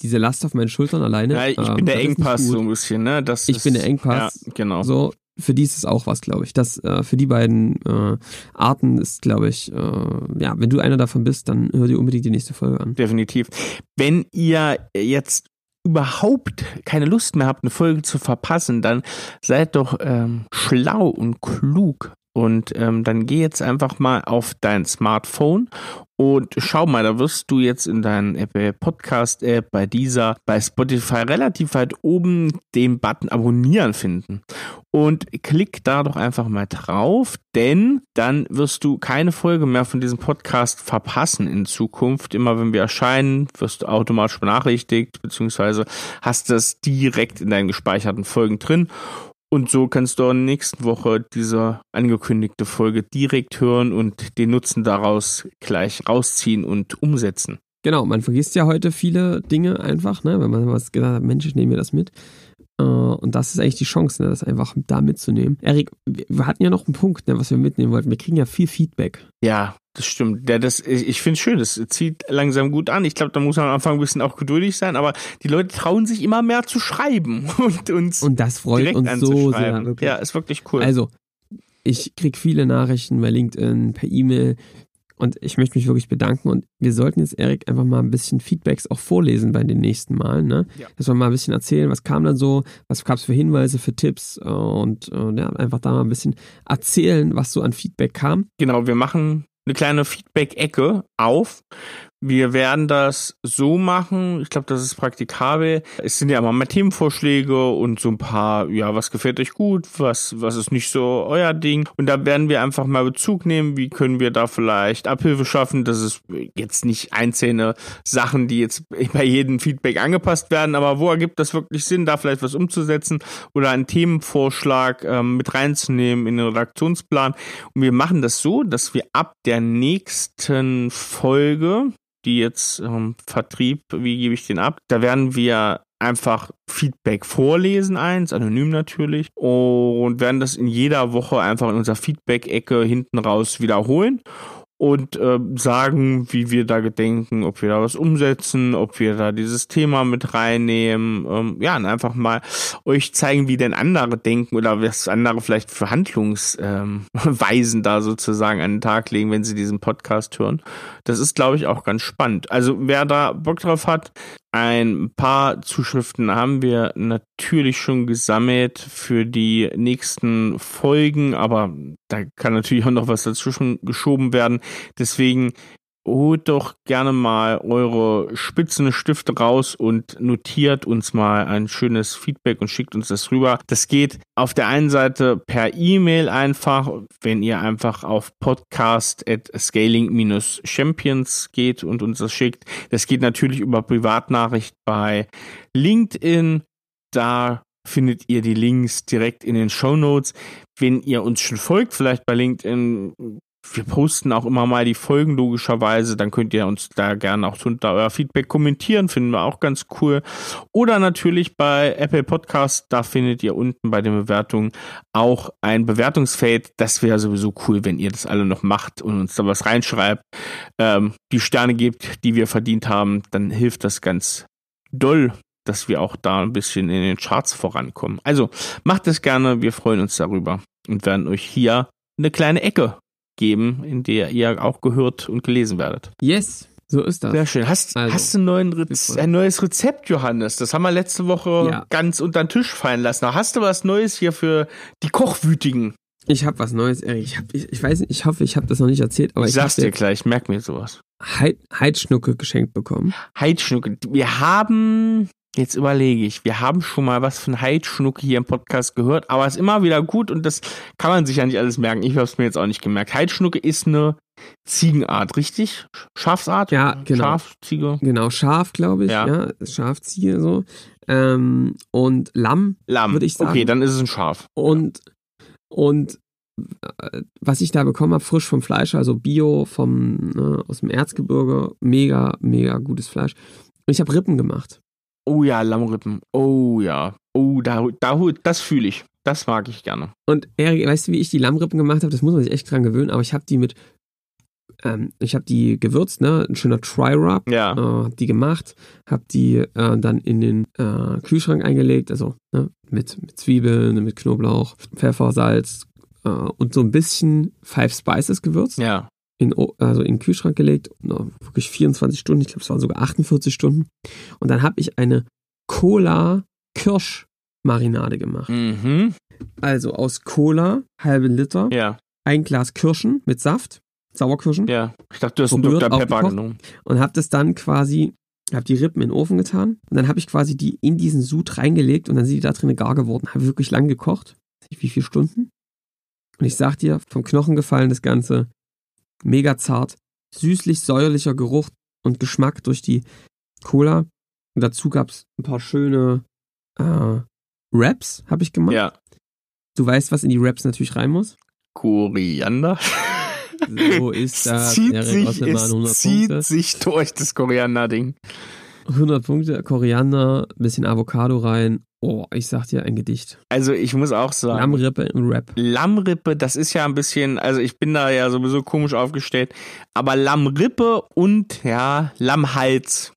diese Last auf meinen Schultern alleine. Ja, ich äh, bin der Engpass so ein bisschen, ne? Das ich ist, bin der Engpass. Ja, genau. So, für die ist es auch was, glaube ich. Das äh, für die beiden äh, Arten ist, glaube ich, äh, ja, wenn du einer davon bist, dann hör dir unbedingt die nächste Folge an. Definitiv. Wenn ihr jetzt überhaupt keine Lust mehr habt, eine Folge zu verpassen, dann seid doch ähm, schlau und klug und ähm, dann geh jetzt einfach mal auf dein Smartphone und schau mal, da wirst du jetzt in deinen Apple Podcast App bei dieser, bei Spotify relativ weit oben den Button Abonnieren finden. Und klick da doch einfach mal drauf, denn dann wirst du keine Folge mehr von diesem Podcast verpassen in Zukunft. Immer wenn wir erscheinen, wirst du automatisch benachrichtigt, beziehungsweise hast das direkt in deinen gespeicherten Folgen drin. Und so kannst du in der nächsten Woche diese angekündigte Folge direkt hören und den Nutzen daraus gleich rausziehen und umsetzen. Genau, man vergisst ja heute viele Dinge einfach, ne? wenn man was gesagt hat, Mensch, ich nehme mir das mit. Äh, und das ist eigentlich die Chance, ne? das einfach da mitzunehmen. Erik, wir hatten ja noch einen Punkt, ne, was wir mitnehmen wollten. Wir kriegen ja viel Feedback. Ja, das stimmt. Ja, das, ich finde es schön, das zieht langsam gut an. Ich glaube, da muss man am Anfang ein bisschen auch geduldig sein, aber die Leute trauen sich immer mehr zu schreiben und uns. Und das freut uns so sehr. Wirklich. Ja, ist wirklich cool. Also, ich kriege viele Nachrichten bei LinkedIn, per E-Mail und ich möchte mich wirklich bedanken und wir sollten jetzt, Erik, einfach mal ein bisschen Feedbacks auch vorlesen bei den nächsten Malen, ne? Ja. Dass wir mal ein bisschen erzählen, was kam dann so, was gab es für Hinweise, für Tipps äh, und äh, ja, einfach da mal ein bisschen erzählen, was so an Feedback kam. Genau, wir machen eine kleine Feedback-Ecke auf. Wir werden das so machen, ich glaube, das ist praktikabel. Es sind ja immer mal Themenvorschläge und so ein paar, ja, was gefällt euch gut, was, was ist nicht so euer Ding. Und da werden wir einfach mal Bezug nehmen, wie können wir da vielleicht Abhilfe schaffen. Das ist jetzt nicht einzelne Sachen, die jetzt bei jedem Feedback angepasst werden, aber wo ergibt das wirklich Sinn, da vielleicht was umzusetzen oder einen Themenvorschlag ähm, mit reinzunehmen in den Redaktionsplan. Und wir machen das so, dass wir ab der nächsten Folge, die jetzt ähm, Vertrieb, wie gebe ich den ab? Da werden wir einfach Feedback vorlesen, eins, anonym natürlich, und werden das in jeder Woche einfach in unserer Feedback-Ecke hinten raus wiederholen und äh, sagen, wie wir da gedenken, ob wir da was umsetzen, ob wir da dieses Thema mit reinnehmen. Ähm, ja, und einfach mal euch zeigen, wie denn andere denken oder was andere vielleicht für Handlungsweisen ähm, da sozusagen an den Tag legen, wenn sie diesen Podcast hören. Das ist, glaube ich, auch ganz spannend. Also wer da Bock drauf hat, ein paar Zuschriften haben wir natürlich schon gesammelt für die nächsten Folgen, aber da kann natürlich auch noch was dazwischen geschoben werden. Deswegen holt doch gerne mal eure spitzen Stifte raus und notiert uns mal ein schönes Feedback und schickt uns das rüber. Das geht auf der einen Seite per E-Mail einfach, wenn ihr einfach auf podcast at scaling-champions geht und uns das schickt. Das geht natürlich über Privatnachricht bei LinkedIn. Da findet ihr die Links direkt in den Show Notes. Wenn ihr uns schon folgt, vielleicht bei LinkedIn, wir posten auch immer mal die Folgen logischerweise, dann könnt ihr uns da gerne auch unter euer Feedback kommentieren, finden wir auch ganz cool. Oder natürlich bei Apple Podcast, da findet ihr unten bei den Bewertungen auch ein Bewertungsfeld. Das wäre sowieso cool, wenn ihr das alle noch macht und uns da was reinschreibt, ähm, die Sterne gebt, die wir verdient haben, dann hilft das ganz doll dass wir auch da ein bisschen in den Charts vorankommen. Also macht es gerne, wir freuen uns darüber und werden euch hier eine kleine Ecke geben, in der ihr auch gehört und gelesen werdet. Yes. So ist das. Sehr schön. Hast, also, hast du ein, neues Rezept, Johannes? Das haben wir letzte Woche ja. ganz unter den Tisch fallen lassen. Hast du was Neues hier für die Kochwütigen? Ich habe was Neues, Erik. Ich, hab, ich, ich weiß nicht, ich hoffe, ich habe das noch nicht erzählt, aber ich, ich sag's dir gleich, merk mir sowas. Heid, Heidschnucke geschenkt bekommen. Heidschnucke. Wir haben Jetzt überlege ich, wir haben schon mal was von Heidschnucke hier im Podcast gehört, aber es ist immer wieder gut und das kann man sich ja nicht alles merken. Ich habe es mir jetzt auch nicht gemerkt. Heidschnucke ist eine Ziegenart, richtig? Schafsart? Ja, genau. Schaf, Ziege? Genau, Schaf, glaube ich. Ja. ja Schafziege so. Ähm, und Lamm, Lamm, würde ich sagen. Okay, dann ist es ein Schaf. Und, und was ich da bekommen habe, frisch vom Fleisch, also Bio vom ne, aus dem Erzgebirge, mega, mega gutes Fleisch. Und ich habe Rippen gemacht. Oh ja, Lammrippen. Oh ja. Oh, da, da, das fühle ich. Das mag ich gerne. Und Erik, weißt du, wie ich die Lammrippen gemacht habe? Das muss man sich echt dran gewöhnen, aber ich habe die mit, ähm, ich habe die gewürzt, ne? Ein schöner Try-Rub. Ja. Äh, die gemacht, habe die äh, dann in den äh, Kühlschrank eingelegt, also ne? mit, mit Zwiebeln, mit Knoblauch, Pfeffer, Salz äh, und so ein bisschen Five Spices gewürzt. Ja. In, also in den Kühlschrank gelegt, wirklich 24 Stunden, ich glaube, es waren sogar 48 Stunden. Und dann habe ich eine Cola Kirsch Marinade gemacht. Mhm. Also aus Cola, halbe Liter, Ja. ein Glas Kirschen mit Saft, Sauerkirschen Ja. Ich dachte, du hast einen Dr. Pepper genommen. und habe das dann quasi, habe die Rippen in den Ofen getan und dann habe ich quasi die in diesen Sud reingelegt und dann sind die da drin gar geworden. Habe wirklich lang gekocht. Wie viele Stunden? Und ich sag dir, vom Knochen gefallen das Ganze, mega zart, süßlich säuerlicher Geruch und Geschmack durch die Cola. Und dazu gab's ein paar schöne äh, Wraps, habe ich gemacht. Ja. Du weißt, was in die Wraps natürlich rein muss. Koriander. So ist das. es zieht, Erik sich, es 100 zieht Punkte. sich durch das Koriander-Ding. 100 Punkte, Koriander, bisschen Avocado rein. Oh, ich sag dir ein Gedicht. Also ich muss auch sagen. Lammrippe im Rap. Lammrippe, das ist ja ein bisschen, also ich bin da ja sowieso komisch aufgestellt, aber Lammrippe und ja, Lammhals,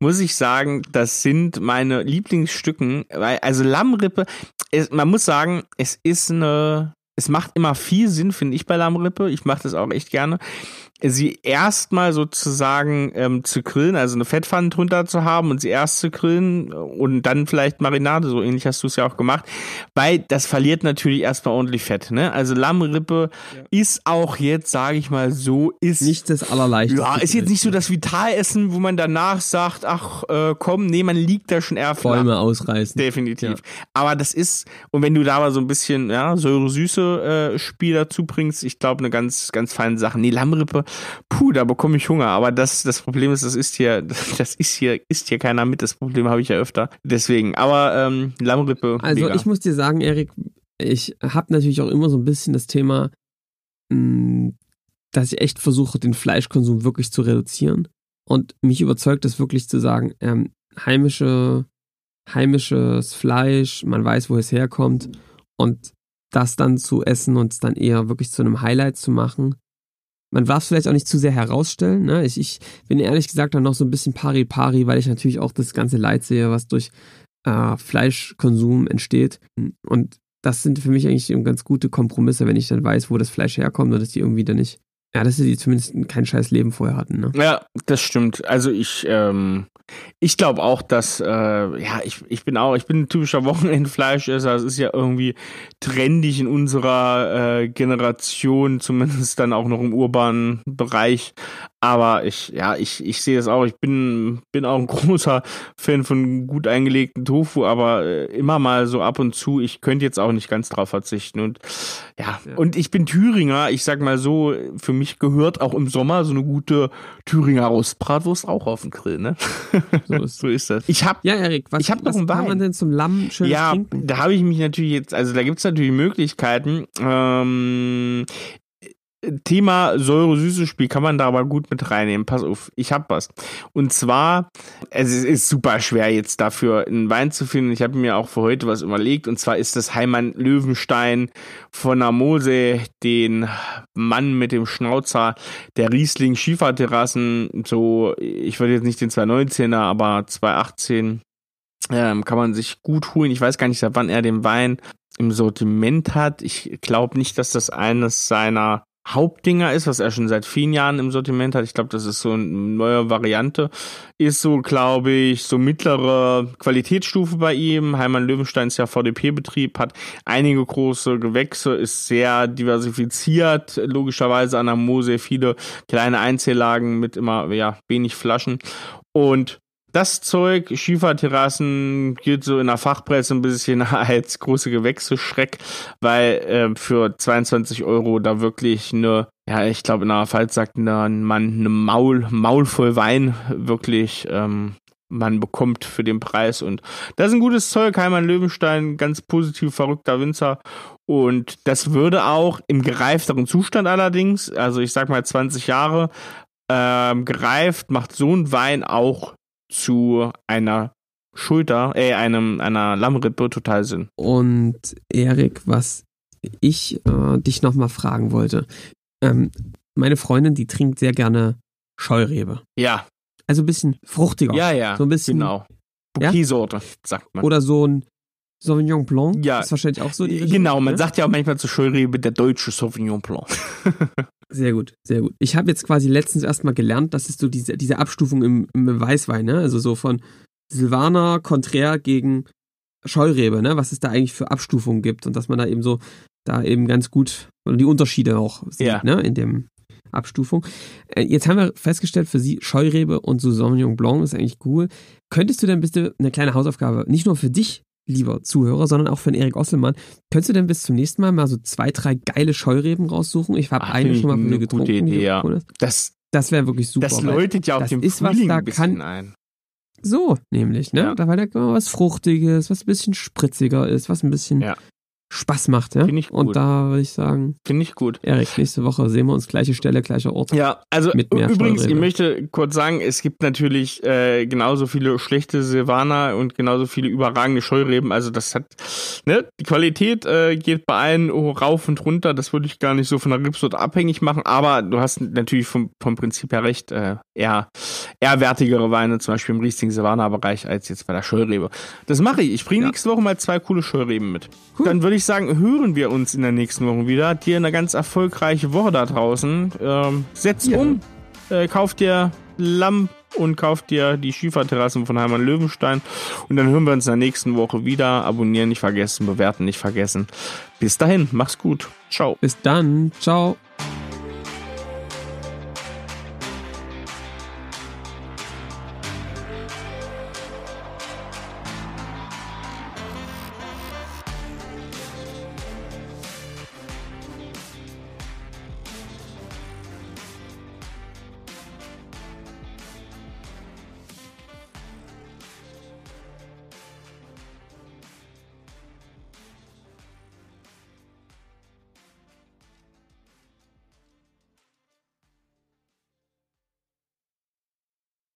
muss ich sagen, das sind meine Lieblingsstücken, weil, also Lammrippe, es, man muss sagen, es ist eine, es macht immer viel Sinn, finde ich bei Lammrippe, ich mache das auch echt gerne, sie erstmal sozusagen ähm, zu grillen, also eine Fettpfanne drunter zu haben und sie erst zu grillen und dann vielleicht Marinade, so ähnlich hast du es ja auch gemacht, weil das verliert natürlich erstmal ordentlich Fett, ne? Also Lammrippe ist auch jetzt, sage ich mal so, ist Nicht das allerleichteste. ja, ist jetzt nicht so das Vitalessen, wo man danach sagt, ach äh, komm, nee, man liegt da schon eher flach. Bäume ausreißen. Definitiv. Ja. Aber das ist, und wenn du da aber so ein bisschen, ja, säure-süße äh, Spiel dazu bringst, ich glaube, eine ganz, ganz feine Sache. Nee, Lammrippe, puh, da bekomme ich Hunger. Aber das, das Problem ist, das ist hier, das ist hier, ist hier keiner mit. Das Problem habe ich ja öfter. Deswegen, aber ähm, Lammrippe, Also mega. ich muss dir sagen, Erik, ich habe natürlich auch immer so ein bisschen das Thema, mh, dass ich echt versuche, den Fleischkonsum wirklich zu reduzieren. Und mich überzeugt es wirklich zu sagen, ähm, heimische, heimisches Fleisch, man weiß, wo es herkommt und das dann zu essen und es dann eher wirklich zu einem Highlight zu machen. Man darf es vielleicht auch nicht zu sehr herausstellen. Ne? Ich, ich bin ehrlich gesagt dann noch so ein bisschen pari-pari, weil ich natürlich auch das ganze Leid sehe, was durch äh, Fleischkonsum entsteht. Und das sind für mich eigentlich ganz gute Kompromisse, wenn ich dann weiß, wo das Fleisch herkommt und dass die irgendwie dann nicht, ja, dass die zumindest kein scheiß Leben vorher hatten. Ne? Ja, das stimmt. Also ich, ähm, ich glaube auch, dass, äh, ja, ich, ich bin auch, ich bin ein typischer Wochenendfleischesser. Es ist ja irgendwie trendig in unserer äh, Generation, zumindest dann auch noch im urbanen Bereich. Aber ich, ja, ich, ich sehe das auch. Ich bin, bin auch ein großer Fan von gut eingelegten Tofu, aber äh, immer mal so ab und zu. Ich könnte jetzt auch nicht ganz drauf verzichten. Und ja, Ja. und ich bin Thüringer. Ich sag mal so, für mich gehört auch im Sommer so eine gute Thüringer Rostbratwurst auch auf den Grill, ne? So ist so ist das. Ich habe Ja, Erik, was, Ich hab noch was einen kann Wein. man denn zum Lamm schön ja, trinken? da habe ich mich natürlich jetzt, also da gibt's natürlich Möglichkeiten. Ähm, Thema Säure-Süße-Spiel kann man da aber gut mit reinnehmen. Pass auf, ich hab was. Und zwar, es ist, super schwer jetzt dafür einen Wein zu finden. Ich habe mir auch für heute was überlegt. Und zwar ist das Heimann Löwenstein von der Mose, den Mann mit dem Schnauzer, der Riesling Schieferterrassen, so, ich würde jetzt nicht den 219er, aber 218 ähm, kann man sich gut holen. Ich weiß gar nicht, seit wann er den Wein im Sortiment hat. Ich glaube nicht, dass das eines seiner Hauptdinger ist, was er schon seit vielen Jahren im Sortiment hat. Ich glaube, das ist so eine neue Variante. Ist so, glaube ich, so mittlere Qualitätsstufe bei ihm. Heimann Löwenstein ist ja VDP-Betrieb, hat einige große Gewächse, ist sehr diversifiziert, logischerweise an der Mosel viele kleine Einzellagen mit immer, ja, wenig Flaschen. Und das Zeug, Schieferterrassen, gilt so in der Fachpresse ein bisschen als große Gewächse-Schreck, weil äh, für 22 Euro da wirklich eine, ja, ich glaube in der Pfalz sagt Mann, eine Maul, Maul voll Wein wirklich ähm, man bekommt für den Preis. Und das ist ein gutes Zeug. Heimann Löwenstein, ganz positiv verrückter Winzer. Und das würde auch im gereifteren Zustand allerdings, also ich sag mal 20 Jahre, ähm, gereift, macht so ein Wein auch zu einer Schulter, äh, einem, einer Lammrippe total Sinn. Und Erik, was ich äh, dich nochmal fragen wollte. Ähm, meine Freundin, die trinkt sehr gerne Scheurebe. Ja. Also ein bisschen fruchtiger. Ja, ja. So ein bisschen. Genau. Bouquet-Sorte, ja? sagt man. Oder so ein Sauvignon Blanc. Ja. Das ist wahrscheinlich auch so. Die genau, man ne? sagt ja auch manchmal zu Scheurebe der deutsche Sauvignon Blanc. sehr gut, sehr gut. Ich habe jetzt quasi letztens erstmal gelernt, dass es so diese, diese Abstufung im, im Weißwein, ne? Also so von Silvaner konträr gegen Scheurebe, ne? Was es da eigentlich für Abstufungen gibt und dass man da eben so da eben ganz gut die Unterschiede auch sieht, ja. ne? In dem Abstufung. Äh, jetzt haben wir festgestellt, für Sie Scheurebe und Sauvignon Blanc ist eigentlich cool. Könntest du denn bitte eine kleine Hausaufgabe, nicht nur für dich, lieber Zuhörer, sondern auch den Erik Osselmann, könntest du denn bis zum nächsten Mal mal so zwei, drei geile Scheureben raussuchen? Ich habe eine schon mal von dir getrunken. Gute Idee, ja. Das, das wäre wirklich super. Das läutet ja auf dem ist Frühling was da ein bisschen kann, ein. So, nämlich, ne? Ja. Da war da was Fruchtiges, was ein bisschen spritziger ist, was ein bisschen ja. Spaß macht, ja. Finde ich gut. Und da würde ich sagen. Finde ich gut. Erik, nächste Woche sehen wir uns gleiche Stelle, gleicher Ort. Ja, also übrigens, ich möchte kurz sagen, es gibt natürlich äh, genauso viele schlechte Silvaner und genauso viele überragende Scheureben. Also das hat, ne, die Qualität äh, geht bei allen rauf und runter. Das würde ich gar nicht so von der Rebsorte abhängig machen. Aber du hast natürlich vom, vom Prinzip her recht, äh, eher, eher wertigere Weine, zum Beispiel im Riesling Silvaner Bereich als jetzt bei der Scheurebe. Das mache ich. Ich bringe ja. nächste Woche mal zwei coole Scheureben mit. Cool. Dann würde ich ich sagen, hören wir uns in der nächsten Woche wieder. Dir eine ganz erfolgreiche Woche da draußen. Ähm, setzt ja. um, äh, kauft dir Lamm und kauft dir die Schieferterrassen von Heimann Löwenstein. Und dann hören wir uns in der nächsten Woche wieder. Abonnieren nicht vergessen, bewerten nicht vergessen. Bis dahin, mach's gut. Ciao. Bis dann. Ciao.